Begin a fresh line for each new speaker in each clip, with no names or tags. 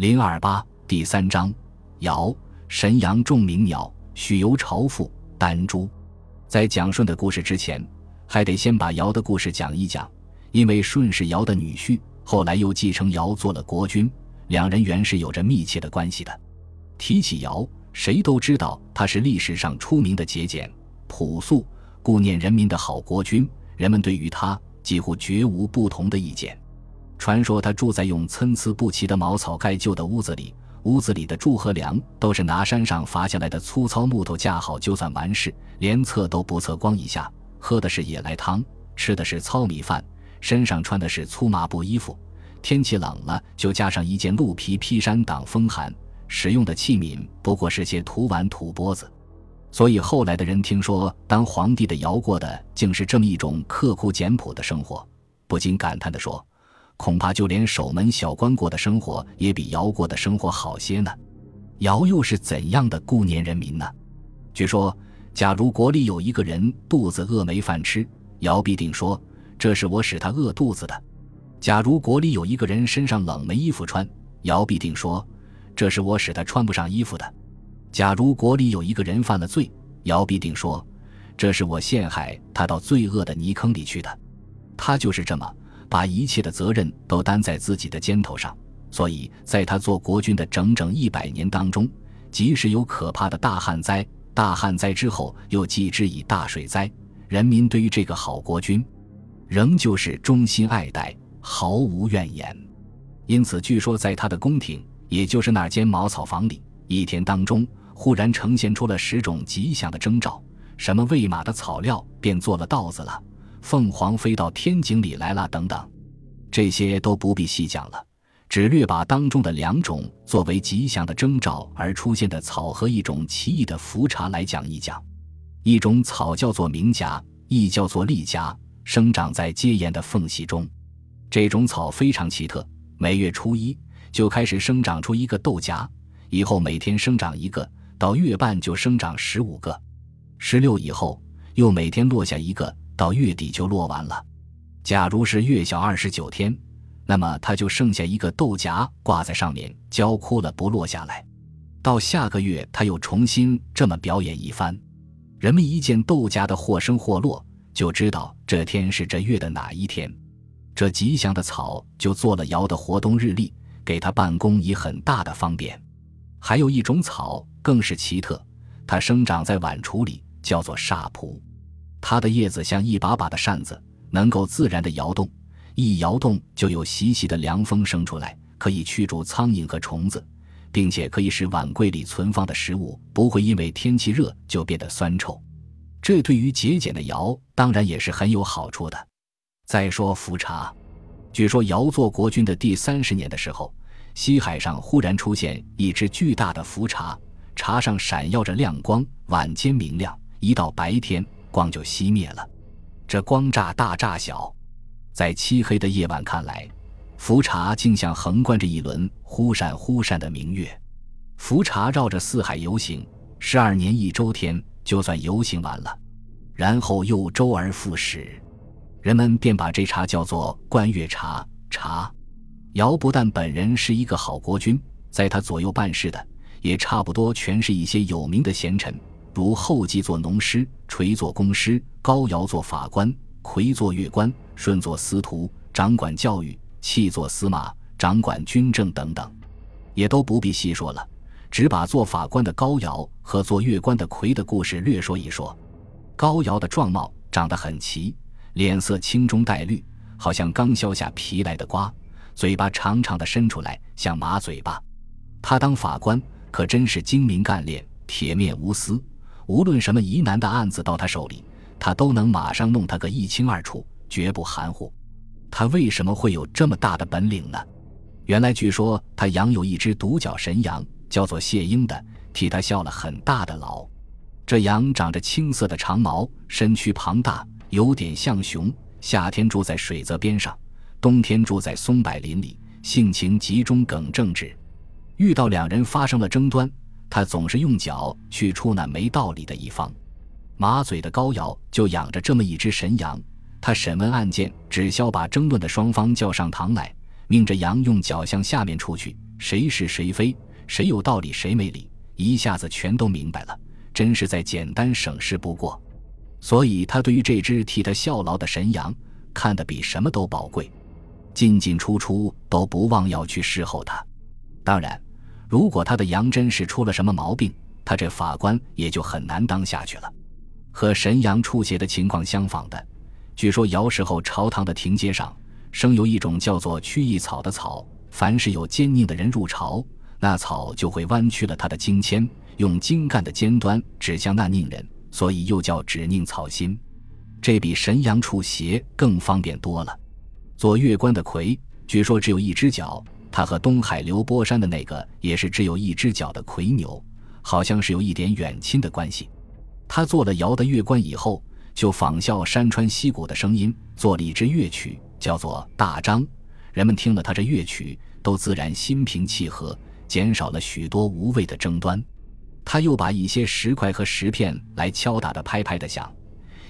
零二八第三章，尧神阳众鸣鸟，许由朝父丹朱。在讲舜的故事之前，还得先把尧的故事讲一讲，因为舜是尧的女婿，后来又继承尧做了国君，两人原是有着密切的关系的。提起尧，谁都知道他是历史上出名的节俭、朴素、顾念人民的好国君，人们对于他几乎绝无不同的意见。传说他住在用参差不齐的茅草盖就的屋子里，屋子里的柱和梁都是拿山上伐下来的粗糙木头架好就算完事，连测都不测光一下。喝的是野来汤，吃的是糙米饭，身上穿的是粗麻布衣服，天气冷了就加上一件鹿皮披衫挡风寒。使用的器皿不过是些土碗土钵子，所以后来的人听说当皇帝的尧过的竟是这么一种刻苦简朴的生活，不禁感叹地说。恐怕就连守门小官过的生活也比尧过的生活好些呢。尧又是怎样的顾念人民呢？据说，假如国里有一个人肚子饿没饭吃，尧必定说：“这是我使他饿肚子的。”假如国里有一个人身上冷没衣服穿，尧必定说：“这是我使他穿不上衣服的。”假如国里有一个人犯了罪，尧必定说：“这是我陷害他到罪恶的泥坑里去的。”他就是这么。把一切的责任都担在自己的肩头上，所以在他做国君的整整一百年当中，即使有可怕的大旱灾，大旱灾之后又继之以大水灾，人民对于这个好国君，仍旧是衷心爱戴，毫无怨言。因此，据说在他的宫廷，也就是那间茅草房里，一天当中忽然呈现出了十种吉祥的征兆，什么喂马的草料便做了稻子了。凤凰飞到天井里来了，等等，这些都不必细讲了，只略把当中的两种作为吉祥的征兆而出现的草和一种奇异的茯茶来讲一讲。一种草叫做明荚，亦叫做栗荚，生长在阶岩的缝隙中。这种草非常奇特，每月初一就开始生长出一个豆荚，以后每天生长一个，到月半就生长十五个，十六以后又每天落下一个。到月底就落完了。假如是月小二十九天，那么它就剩下一个豆荚挂在上面，焦枯了不落下来。到下个月，它又重新这么表演一番。人们一见豆荚的或生或落，就知道这天是这月的哪一天。这吉祥的草就做了尧的活动日历，给他办公以很大的方便。还有一种草更是奇特，它生长在碗橱里，叫做煞蒲。它的叶子像一把把的扇子，能够自然的摇动，一摇动就有习习的凉风生出来，可以驱逐苍蝇和虫子，并且可以使碗柜里存放的食物不会因为天气热就变得酸臭。这对于节俭的尧当然也是很有好处的。再说茯茶，据说尧做国君的第三十年的时候，西海上忽然出现一只巨大的茯茶，茶上闪耀着亮光，晚间明亮，一到白天。光就熄灭了，这光乍大乍小，在漆黑的夜晚看来，茯茶竟像横贯着一轮忽闪忽闪的明月。茯茶绕着四海游行，十二年一周天，就算游行完了，然后又周而复始，人们便把这茶叫做观月茶。茶，尧不但本人是一个好国君，在他左右办事的也差不多全是一些有名的贤臣。如后继做农师，垂做公师，高尧做法官，魁做乐官，舜做司徒，掌管教育，弃做司马，掌管军政等等，也都不必细说了，只把做法官的高尧和做乐官的魁的故事略说一说。高尧的状貌长得很奇，脸色青中带绿，好像刚削下皮来的瓜，嘴巴长长的伸出来，像马嘴巴。他当法官可真是精明干练，铁面无私。无论什么疑难的案子到他手里，他都能马上弄他个一清二楚，绝不含糊。他为什么会有这么大的本领呢？原来据说他养有一只独角神羊，叫做谢英的，替他效了很大的劳。这羊长着青色的长毛，身躯庞大，有点像熊。夏天住在水泽边上，冬天住在松柏林里，性情极中耿正直。遇到两人发生了争端。他总是用脚去出那没道理的一方。马嘴的高尧就养着这么一只神羊，他审问案件，只消把争论的双方叫上堂来，命着羊用脚向下面出去，谁是谁非，谁有道理谁没理，一下子全都明白了，真是再简单省事不过。所以他对于这只替他效劳的神羊，看得比什么都宝贵，进进出出都不忘要去侍候他。当然，如果他的羊真是出了什么毛病，他这法官也就很难当下去了。和神羊出血的情况相仿的，据说尧时候朝堂的庭阶上生有一种叫做曲翼草的草，凡是有奸佞的人入朝，那草就会弯曲了他的经签，用茎干的尖端指向那佞人。所以又叫指佞草心，这比神阳处邪更方便多了。做月官的魁，据说只有一只脚，他和东海流波山的那个也是只有一只脚的魁牛，好像是有一点远亲的关系。他做了尧的月官以后，就仿效山川溪谷的声音，做了一支乐曲，叫做大章。人们听了他这乐曲，都自然心平气和，减少了许多无谓的争端。他又把一些石块和石片来敲打的拍拍的响，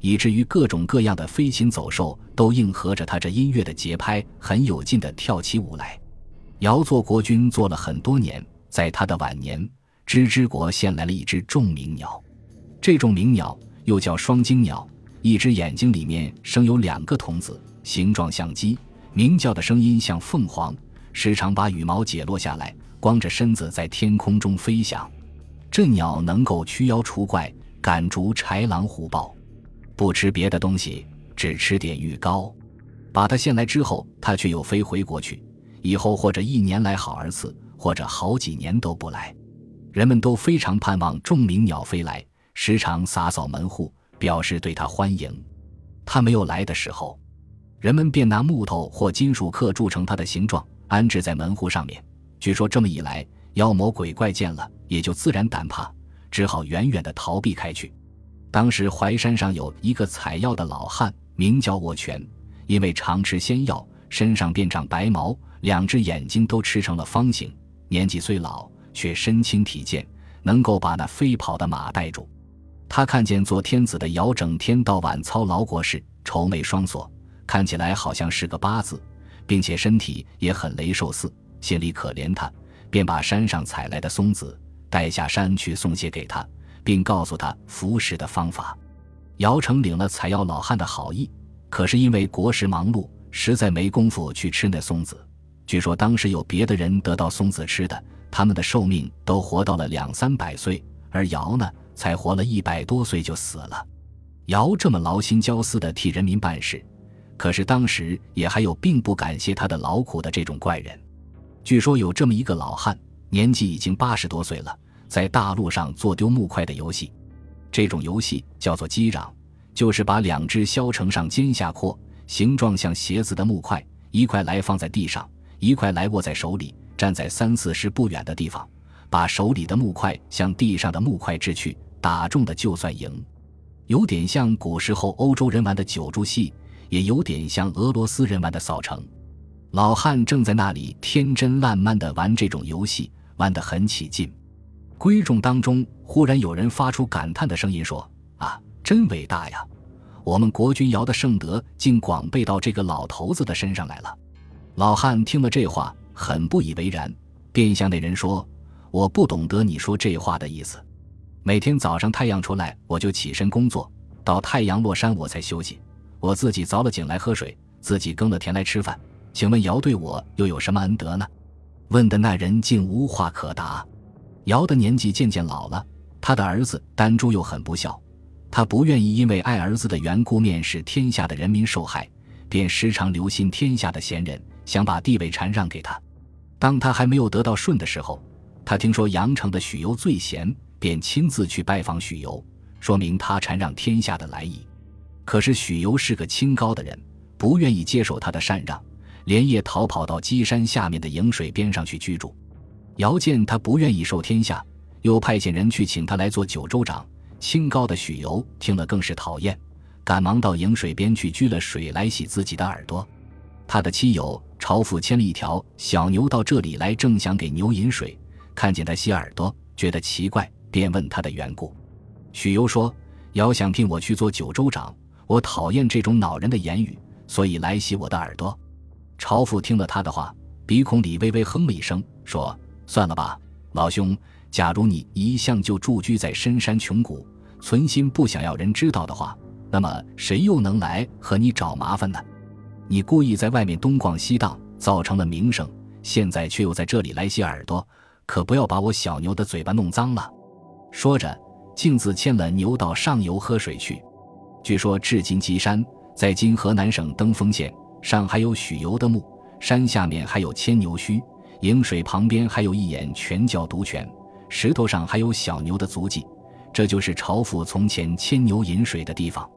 以至于各种各样的飞禽走兽都应和着他这音乐的节拍，很有劲的跳起舞来。尧做国君做了很多年，在他的晚年，芝芝国献来了一只众鸣鸟。这种鸣鸟又叫双睛鸟，一只眼睛里面生有两个童子，形状像鸡，鸣叫的声音像凤凰，时常把羽毛解落下来，光着身子在天空中飞翔。这鸟能够驱妖除怪，赶逐豺狼虎豹，不吃别的东西，只吃点玉膏。把它献来之后，它却又飞回国去。以后或者一年来好儿次，或者好几年都不来。人们都非常盼望众鸣鸟飞来，时常洒扫门户，表示对它欢迎。它没有来的时候，人们便拿木头或金属刻铸成它的形状，安置在门户上面。据说这么一来。妖魔鬼怪见了，也就自然胆怕，只好远远地逃避开去。当时淮山上有一个采药的老汉，名叫沃泉，因为常吃仙药，身上便长白毛，两只眼睛都吃成了方形。年纪虽老，却身轻体健，能够把那飞跑的马带住。他看见做天子的尧整天到晚操劳国事，愁眉双锁，看起来好像是个八字，并且身体也很雷瘦似，心里可怜他。便把山上采来的松子带下山去送些给他，并告诉他服食的方法。姚成领了采药老汉的好意，可是因为国事忙碌，实在没工夫去吃那松子。据说当时有别的人得到松子吃的，他们的寿命都活到了两三百岁，而姚呢，才活了一百多岁就死了。姚这么劳心焦思的替人民办事，可是当时也还有并不感谢他的劳苦的这种怪人。据说有这么一个老汉，年纪已经八十多岁了，在大陆上做丢木块的游戏。这种游戏叫做击壤，就是把两只削成上尖下阔、形状像鞋子的木块，一块来放在地上，一块来握在手里，站在三四十不远的地方，把手里的木块向地上的木块掷去，打中的就算赢。有点像古时候欧洲人玩的九柱戏，也有点像俄罗斯人玩的扫城。老汉正在那里天真烂漫地玩这种游戏，玩得很起劲。闺众当中忽然有人发出感叹的声音说：“啊，真伟大呀！我们国君尧的圣德竟广备到这个老头子的身上来了。”老汉听了这话，很不以为然，便向那人说：“我不懂得你说这话的意思。每天早上太阳出来，我就起身工作，到太阳落山我才休息。我自己凿了井来喝水，自己耕了田来吃饭。”请问尧对我又有什么恩德呢？问的那人竟无话可答。尧的年纪渐渐老了，他的儿子丹朱又很不孝，他不愿意因为爱儿子的缘故面使天下的人民受害，便时常留心天下的贤人，想把地位禅让给他。当他还没有得到顺的时候，他听说阳城的许由最贤，便亲自去拜访许由，说明他禅让天下的来意。可是许由是个清高的人，不愿意接受他的禅让。连夜逃跑到鸡山下面的营水边上去居住。姚见他不愿意受天下，又派遣人去请他来做九州长。清高的许由听了更是讨厌，赶忙到营水边去掬了水来洗自己的耳朵。他的妻友朝父牵了一条小牛到这里来，正想给牛饮水，看见他洗耳朵，觉得奇怪，便问他的缘故。许由说：“尧想聘我去做九州长，我讨厌这种恼人的言语，所以来洗我的耳朵。”朝父听了他的话，鼻孔里微微哼了一声，说：“算了吧，老兄。假如你一向就住居在深山穷谷，存心不想要人知道的话，那么谁又能来和你找麻烦呢？你故意在外面东逛西荡，造成了名声，现在却又在这里来洗耳朵，可不要把我小牛的嘴巴弄脏了。”说着，径自牵了牛到上游喝水去。据说至今岐山在今河南省登封县，上还有许由的墓，山下面还有牵牛墟，饮水旁边还有一眼泉叫独泉，石头上还有小牛的足迹，这就是朝府从前牵牛饮水的地方。